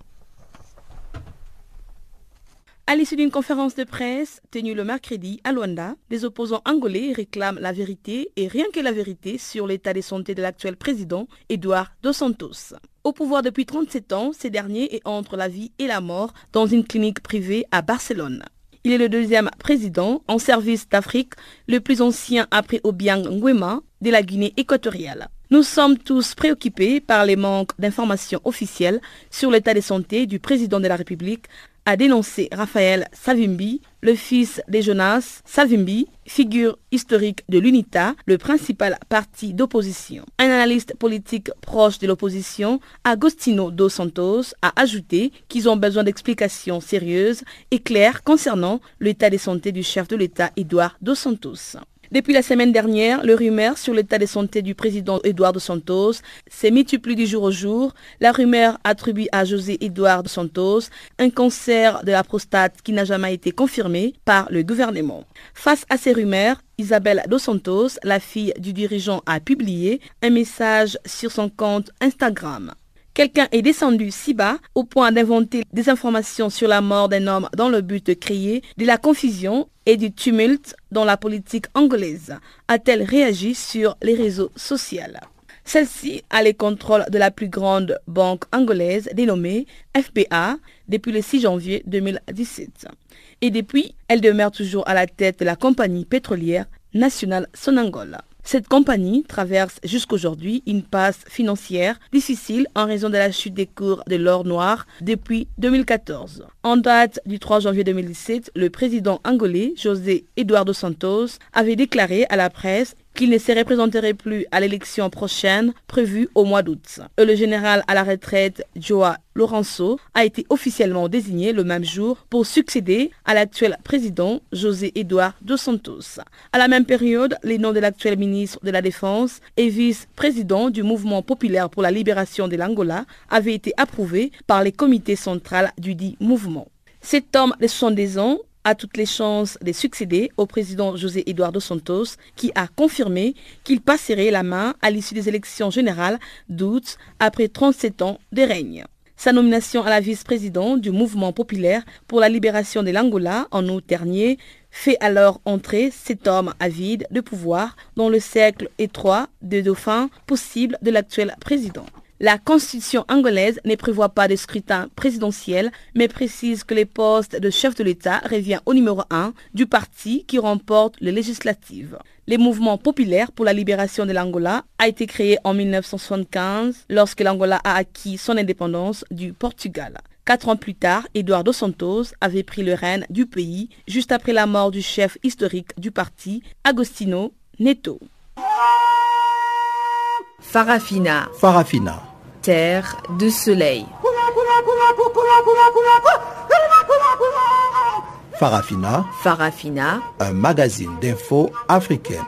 À l'issue d'une conférence de presse tenue le mercredi à Luanda, les opposants angolais réclament la vérité et rien que la vérité sur l'état de santé de l'actuel président Eduardo Dos Santos. Au pouvoir depuis 37 ans, ce dernier est entre la vie et la mort dans une clinique privée à Barcelone. Il est le deuxième président en service d'Afrique, le plus ancien après Obiang Nguema de la Guinée équatoriale. Nous sommes tous préoccupés par les manques d'informations officielles sur l'état de santé du président de la République, a dénoncé Raphaël Savimbi, le fils de Jonas Savimbi, figure historique de l'UNITA, le principal parti d'opposition. Un analyste politique proche de l'opposition, Agostino dos Santos, a ajouté qu'ils ont besoin d'explications sérieuses et claires concernant l'état de santé du chef de l'État, Eduardo dos Santos. Depuis la semaine dernière, le rumeur sur l'état de santé du président Eduardo Santos s'est multiplié du jour au jour. La rumeur attribue à José Eduardo Santos un cancer de la prostate qui n'a jamais été confirmé par le gouvernement. Face à ces rumeurs, Isabelle Dos Santos, la fille du dirigeant, a publié un message sur son compte Instagram. Quelqu'un est descendu si bas au point d'inventer des informations sur la mort d'un homme dans le but de créer de la confusion et du tumulte dans la politique angolaise, a-t-elle réagi sur les réseaux sociaux. Celle-ci a les contrôles de la plus grande banque angolaise dénommée FBA depuis le 6 janvier 2017. Et depuis, elle demeure toujours à la tête de la compagnie pétrolière nationale Sonangol. Cette compagnie traverse jusqu'aujourd'hui une passe financière difficile en raison de la chute des cours de l'or noir depuis 2014. En date du 3 janvier 2017, le président angolais José Eduardo Santos avait déclaré à la presse qu'il ne se représenterait plus à l'élection prochaine prévue au mois d'août. Le général à la retraite Joa Lorenzo a été officiellement désigné le même jour pour succéder à l'actuel président José Eduardo dos Santos. À la même période, les noms de l'actuel ministre de la Défense et vice-président du mouvement populaire pour la libération de l'Angola avaient été approuvés par les comités centrales du dit mouvement. Cet homme de 70 ans a toutes les chances de succéder au président José Eduardo Santos qui a confirmé qu'il passerait la main à l'issue des élections générales d'août après 37 ans de règne. Sa nomination à la vice-présidente du mouvement populaire pour la libération de l'Angola en août dernier fait alors entrer cet homme avide de pouvoir dans le cercle étroit des dauphins possibles de l'actuel président. La constitution angolaise ne prévoit pas de scrutin présidentiel, mais précise que les postes de chef de l'État revient au numéro 1 du parti qui remporte les législatives. Le mouvement populaire pour la libération de l'Angola a été créé en 1975 lorsque l'Angola a acquis son indépendance du Portugal. Quatre ans plus tard, Eduardo Santos avait pris le règne du pays juste après la mort du chef historique du parti, Agostino Neto. Farafina. Farafina. Terre de soleil. Farafina. Farafina. Un magazine d'infos africaine.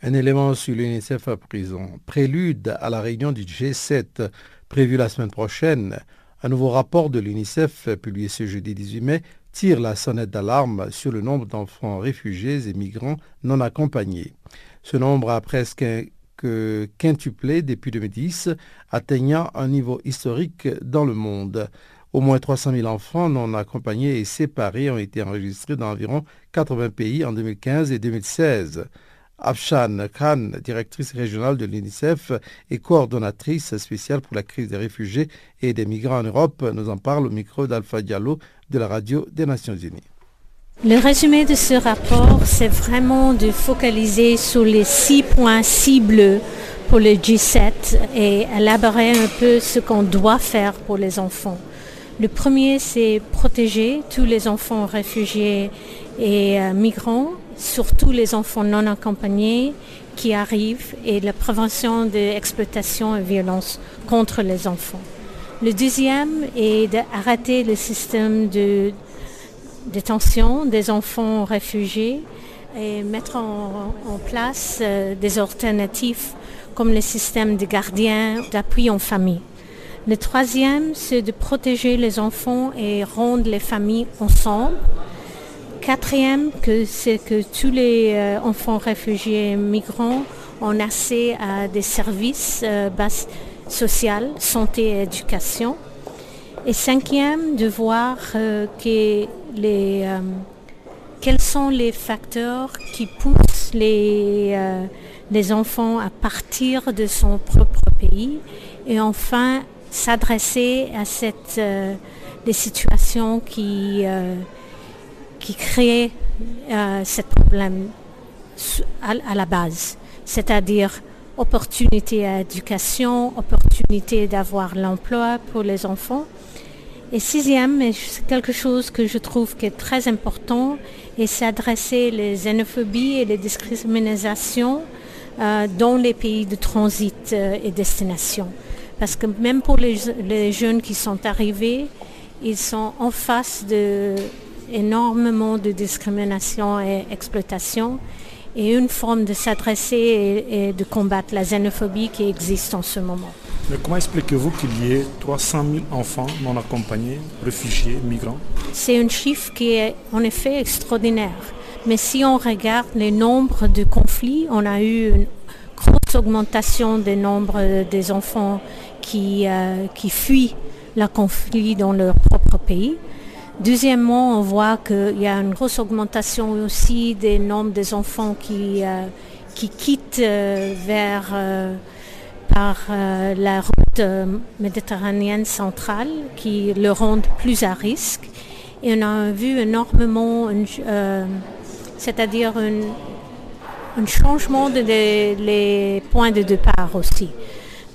Un élément sur l'UNICEF à prison. Prélude à la réunion du G7 prévue la semaine prochaine. Un nouveau rapport de l'UNICEF publié ce jeudi 18 mai tire la sonnette d'alarme sur le nombre d'enfants réfugiés et migrants non accompagnés. Ce nombre a presque que quintuplé depuis 2010, atteignant un niveau historique dans le monde. Au moins 300 000 enfants non accompagnés et séparés ont été enregistrés dans environ 80 pays en 2015 et 2016. Afshan Khan, directrice régionale de l'UNICEF et coordonnatrice spéciale pour la crise des réfugiés et des migrants en Europe, nous en parle au micro d'Alpha Diallo de la radio des Nations Unies. Le résumé de ce rapport, c'est vraiment de focaliser sur les six points cibles pour le G7 et élaborer un peu ce qu'on doit faire pour les enfants. Le premier, c'est protéger tous les enfants réfugiés et euh, migrants, surtout les enfants non accompagnés qui arrivent et la prévention de l'exploitation et violence contre les enfants. Le deuxième est d'arrêter le système de détention des enfants réfugiés et mettre en, place euh, des alternatives comme le système de gardiens d'appui en famille. Le troisième, c'est de protéger les enfants et rendre les familles ensemble. Quatrième, c'est que tous les euh, enfants réfugiés migrants ont accès à des services euh, sociaux, santé et éducation. Et cinquième, de voir que les, quels sont les facteurs qui poussent les, les enfants à partir de son propre pays. Et enfin, s'adresser à cette, situations qui, qui créent ce problème à, la base, c'est-à-dire opportunité à éducation, opportunité d'avoir l'emploi pour les enfants. Et sixième, c'est quelque chose que je trouve qui est très important, et c'est adresser les xénophobies et les discriminations euh, dans les pays de transit euh, et destination. Parce que même pour les, jeunes qui sont arrivés, ils sont en face de de discrimination et exploitation et une forme de s'adresser et, de combattre la xénophobie qui existe en ce moment. Mais comment expliquez-vous qu'il y ait 300 000 enfants non accompagnés, réfugiés, migrants? C'est un chiffre qui est en effet extraordinaire. Mais si on regarde les nombres de conflits, on a eu une grosse augmentation des nombres des enfants qui, euh, qui fuient le conflit dans leur propre pays. Deuxièmement, on voit qu'il y a une grosse augmentation aussi des nombres des enfants qui, euh, qui quittent euh, vers euh, par la route méditerranéenne centrale qui le rendent plus à risque. Et on a vu énormément, c'est-à-dire un, changement des les points de départ aussi.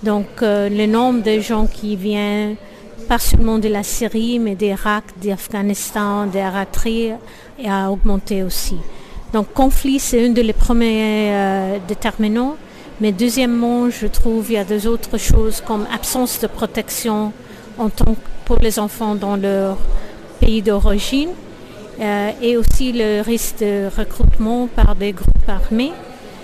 Donc le nombre de gens qui viennent pas seulement de la Syrie, mais d'Irak, d'Afghanistan, d'Eritrea a augmenté aussi. Donc conflit, c'est une des premiers euh, déterminants. Mais deuxièmement, je trouve qu'il y a des autres choses comme absence de protection pour les enfants dans leur pays d'origine euh, et aussi le risque de recrutement par des groupes armés,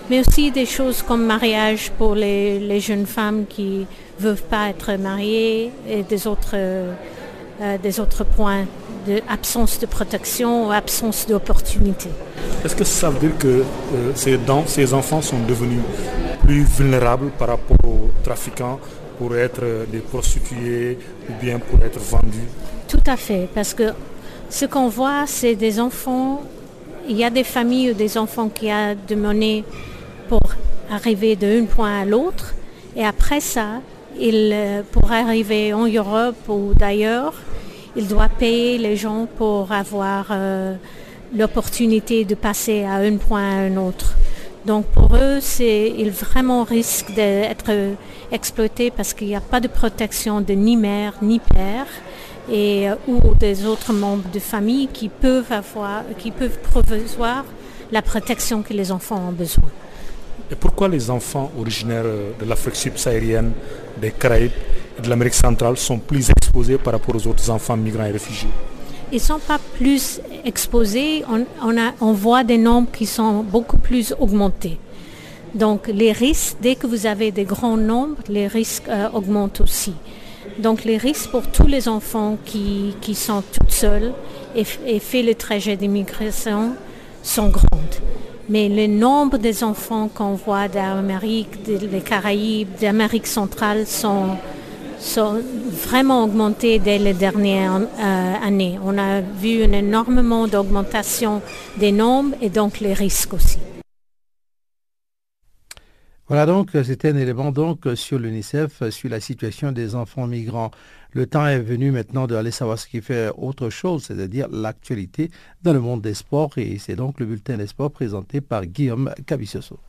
mais aussi des choses comme mariage pour les jeunes femmes qui veulent pas être mariés et des autres, euh, des autres points d'absence de, protection ou absence d'opportunité. Est-ce que ça veut dire que euh, ces, ces enfants sont devenus plus vulnérables par rapport aux trafiquants pour être des prostituées ou bien pour être vendus? Tout à fait, parce que ce qu'on voit, c'est des enfants, il y a des familles ou des enfants qui ont demandé pour arriver d'un point à l'autre, et après ça, il, euh, pour arriver en Europe ou d'ailleurs, il doit payer les gens pour avoir euh, l'opportunité de passer à un point à un autre. Donc pour eux, ils vraiment risquent d'être exploités parce qu'il n'y a pas de protection de ni mère ni père euh, ou des autres membres de famille qui peuvent avoir, qui peuvent provisoire la protection que les enfants ont besoin. Et pourquoi les enfants originaires de l'Afrique subsaharienne, des Caraïbes et de l'Amérique centrale sont plus exposés par rapport aux autres enfants migrants et réfugiés Ils ne sont pas plus exposés, on, voit des nombres qui sont beaucoup plus augmentés. Donc les risques, dès que vous avez des grands nombres, les risques euh, augmentent aussi. Donc les risques pour tous les enfants qui, sont toutes seuls et, et le trajet d'immigration sont grandes mais le nombre des enfants qu'on voit d'Amérique, des Caraïbes, d'Amérique centrale sont, vraiment augmentés dès les dernières euh, années. On a vu un énormément d'augmentation des nombres et donc les risques aussi. Voilà donc, c'était un élément donc sur l'UNICEF, sur la situation des enfants migrants. Le temps est venu maintenant d'aller savoir ce qui fait autre chose, c'est-à-dire l'actualité dans le monde des sports. Et c'est donc le bulletin des sports présenté par Guillaume Cavicioso.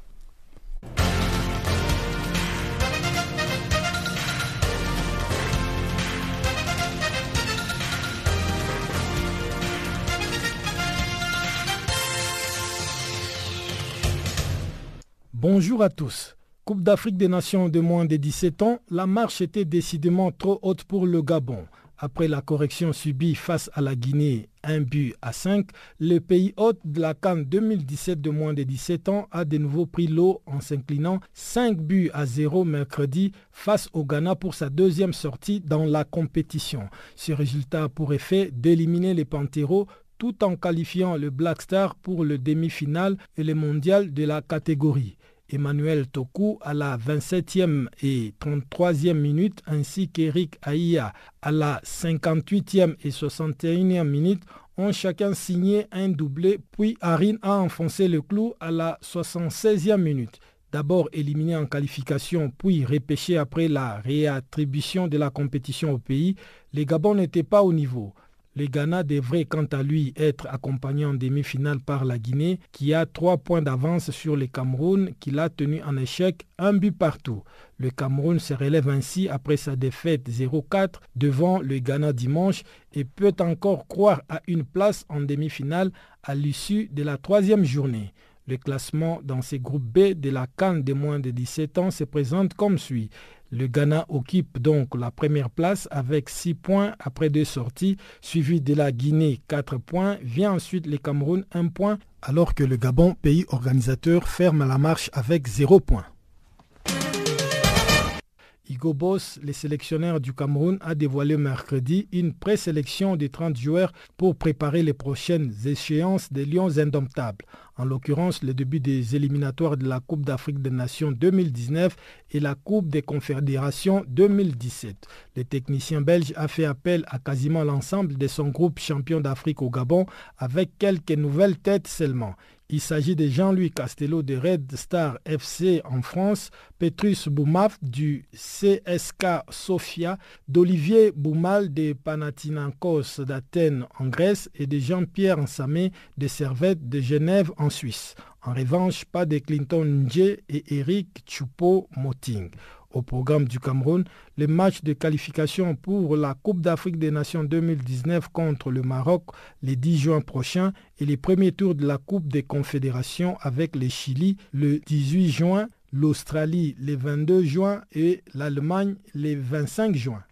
Bonjour à tous. Coupe d'Afrique des Nations de moins de 17 ans, la marche était décidément trop haute pour le Gabon. Après la correction subie face à la Guinée, un but à 5, le pays hôte de la Cannes 2017 de moins de 17 ans a de nouveau pris l'eau en s'inclinant 5 buts à 0 mercredi face au Ghana pour sa deuxième sortie dans la compétition. Ce résultat a pour effet d'éliminer les Panteros tout en qualifiant le Black Star pour le demi-finale et le mondial de la catégorie. Emmanuel Toku à la 27e et 33e minute ainsi qu'Eric Aïa à la 58e et 61e minute ont chacun signé un doublé, puis Arin a enfoncé le clou à la 76e minute. D'abord éliminé en qualification, puis repêché après la réattribution de la compétition au pays, les Gabon n'étaient pas au niveau. Le Ghana devrait quant à lui être accompagné en demi-finale par la Guinée qui a trois points d'avance sur le Cameroun qui l'a tenu en échec un but partout. Le Cameroun se relève ainsi après sa défaite 0-4 devant le Ghana dimanche et peut encore croire à une place en demi-finale à l'issue de la troisième journée. Le classement dans ces groupes B de la Cannes des moins de 17 ans se présente comme suit. Le Ghana occupe donc la première place avec 6 points après deux sorties, suivi de la Guinée 4 points, vient ensuite le Cameroun 1 point, alors que le Gabon, pays organisateur, ferme la marche avec 0 points. Igo Boss, le sélectionneur du Cameroun, a dévoilé mercredi une présélection de 30 joueurs pour préparer les prochaines échéances des Lions indomptables, en l'occurrence le début des éliminatoires de la Coupe d'Afrique des Nations 2019 et la Coupe des Confédérations 2017. Le technicien belge a fait appel à quasiment l'ensemble de son groupe champion d'Afrique au Gabon avec quelques nouvelles têtes seulement. Il s'agit de Jean-Louis Castello de Red Star FC en France, Petrus Boumaf du CSK Sofia, d'Olivier Boumal de Panathinaikos d'Athènes en Grèce et de Jean-Pierre Nsamé de Servette de Genève en Suisse. En revanche, pas de Clinton Ndje et Eric Choupo-Moting. Au programme du Cameroun, les matchs de qualification pour la Coupe d'Afrique des Nations 2019 contre le Maroc le 10 juin prochain et les premiers tours de la Coupe des Confédérations avec le Chili le 18 juin, l'Australie le 22 juin et l'Allemagne le 25 juin.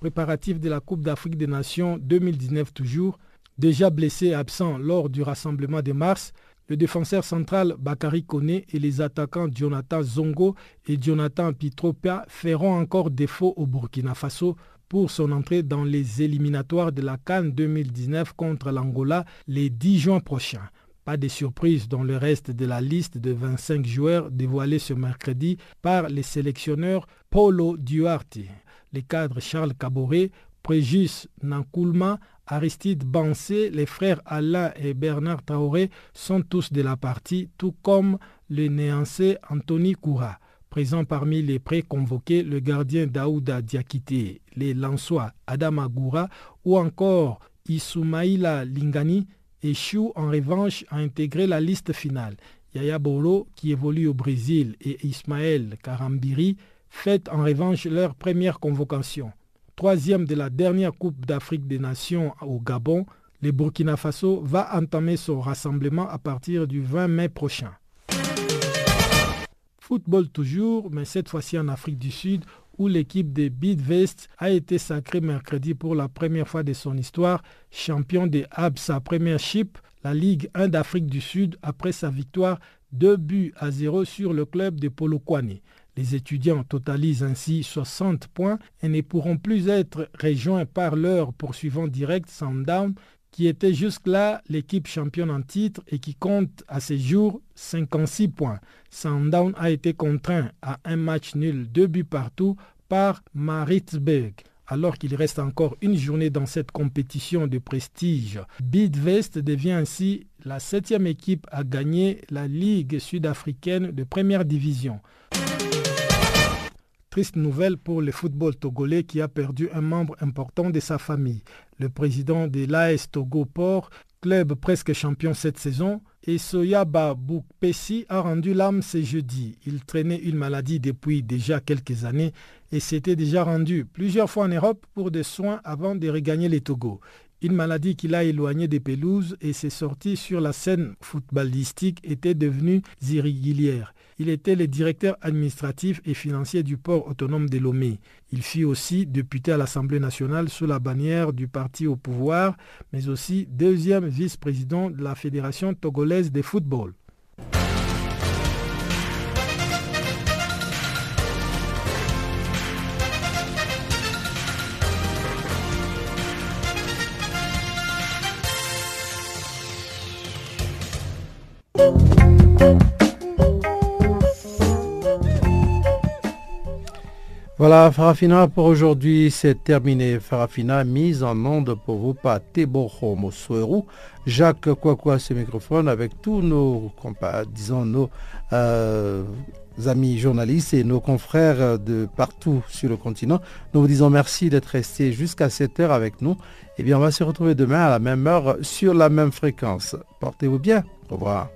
Préparatif de la Coupe d'Afrique des Nations 2019 toujours, déjà blessé et absent lors du rassemblement de mars, le défenseur central Bakary Kone et les attaquants Jonathan Zongo et Jonathan Pitropia feront encore défaut au Burkina Faso pour son entrée dans les éliminatoires de la Cannes 2019 contre l'Angola les 10 juin prochains. Pas de surprise dans le reste de la liste de 25 joueurs dévoilés ce mercredi par les sélectionneurs Paulo Duarte, les cadres Charles Caboret, Préjus Nankoulma, Aristide Bansé, les frères Alain et Bernard Traoré sont tous de la partie, tout comme le néancé Anthony Koura. Présent parmi les pré-convoqués, le gardien Daouda Diakité, les Lançois Adama Goura ou encore Isoumaïla Lingani échouent en revanche à intégrer la liste finale. Yaya Bolo, qui évolue au Brésil, et Ismaël Karambiri fêtent en revanche leur première convocation troisième de la dernière Coupe d'Afrique des Nations au Gabon, le Burkina Faso va entamer son rassemblement à partir du 20 mai prochain. Football toujours, mais cette fois-ci en Afrique du Sud, où l'équipe de Bidvest a été sacrée mercredi pour la première fois de son histoire champion de Absa Premiership, la Ligue 1 d'Afrique du Sud, après sa victoire 2 buts à 0 sur le club de Polokwane. Les étudiants totalisent ainsi 60 points et ne pourront plus être rejoints par leur poursuivant direct Sundown qui était jusque-là l'équipe championne en titre et qui compte à ce jour 56 points. Sundown a été contraint à un match nul, deux buts partout par Maritzburg. Alors qu'il reste encore une journée dans cette compétition de prestige, Bidvest devient ainsi la septième équipe à gagner la Ligue sud-africaine de première division. Triste nouvelle pour le football togolais qui a perdu un membre important de sa famille. Le président de l'AS Togo Port, club presque champion cette saison, et Soyaba Boukpessi a rendu l'âme ce jeudi. Il traînait une maladie depuis déjà quelques années et s'était déjà rendu plusieurs fois en Europe pour des soins avant de regagner les Togo. Une maladie qui l'a éloigné des pelouses et ses sorties sur la scène footballistique étaient devenues irrégulières. Il était le directeur administratif et financier du port autonome de Lomé. Il fut aussi député à l'Assemblée nationale sous la bannière du parti au pouvoir, mais aussi deuxième vice-président de la Fédération togolaise de football. Voilà, Farafina pour aujourd'hui, c'est terminé. Farafina mise en onde pour vous par Teboho Mosouerou, Jacques Kwakwa ce microphone avec tous nos, disons, nos euh, amis journalistes et nos confrères de partout sur le continent. Nous vous disons merci d'être restés jusqu'à 7 heure avec nous. Et bien, on va se retrouver demain à la même heure sur la même fréquence. Portez-vous bien. Au revoir.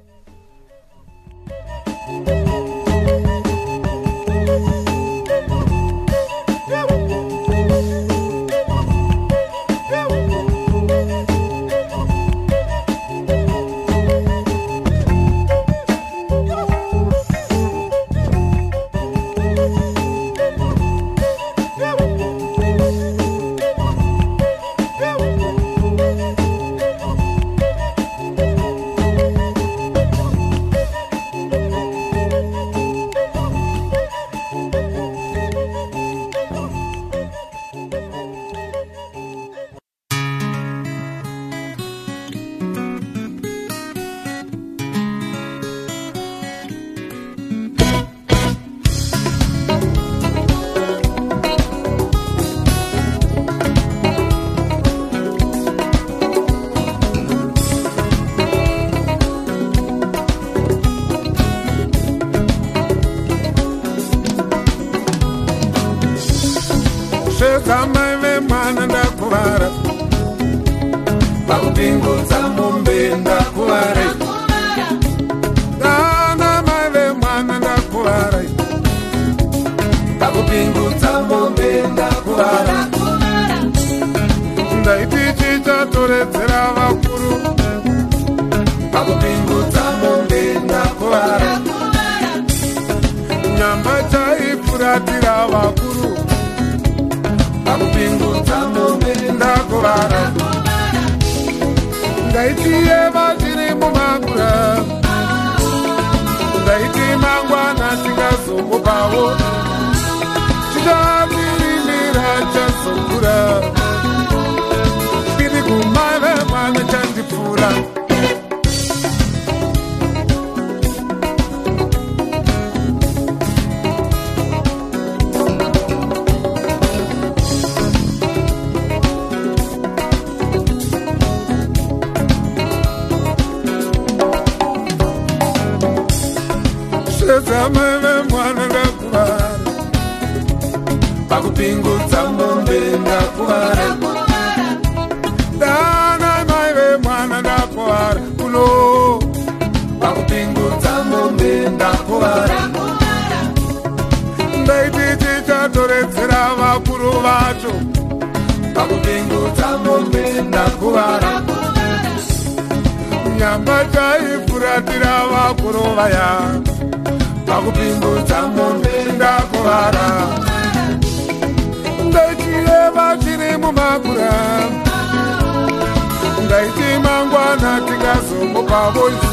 vavoisi.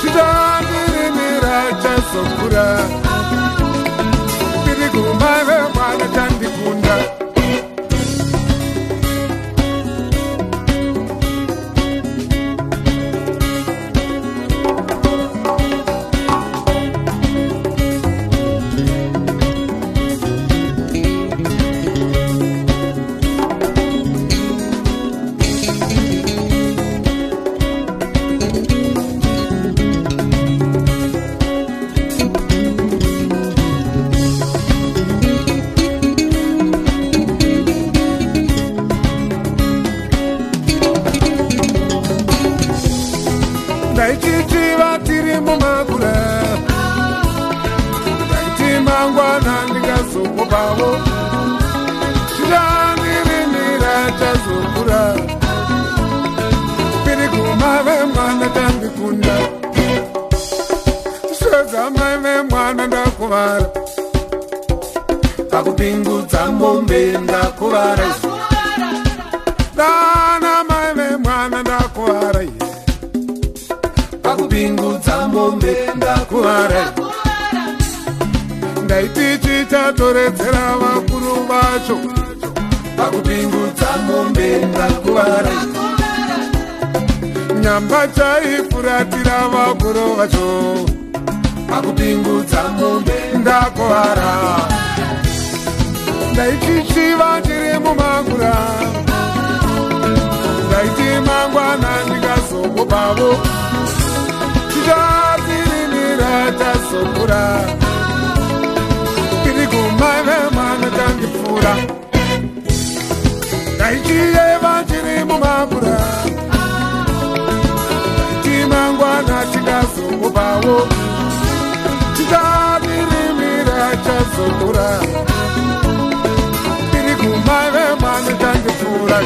Zvitandiremera chazokura ndiri kumave mwana tandikunda. Ndingazokopavo chidandirimira chazokura tiri kumave mwana tandikunda svezamai vemwana ndakuvara pakupingudza mombe ndakuvara dana mai vemwana ndakuvara pakupingudza mombe ndakuvara ndaiti chichatoredzera vakuru vacho. Pakupingudza mombe ndakuvara nyamba chaifuratira vakuru vacho. Pakupingudza mombe ndakuvara ndaichichiva ndiri mumagura ndaiti mangwana ndingazongobavo tichapirimira tazokura kumana mwana kandifura ndaichiyeva chiri mumabura. Ndaichimangwana chikazomupawo chikadirimira chazomura ndiri kumana mwana kandifura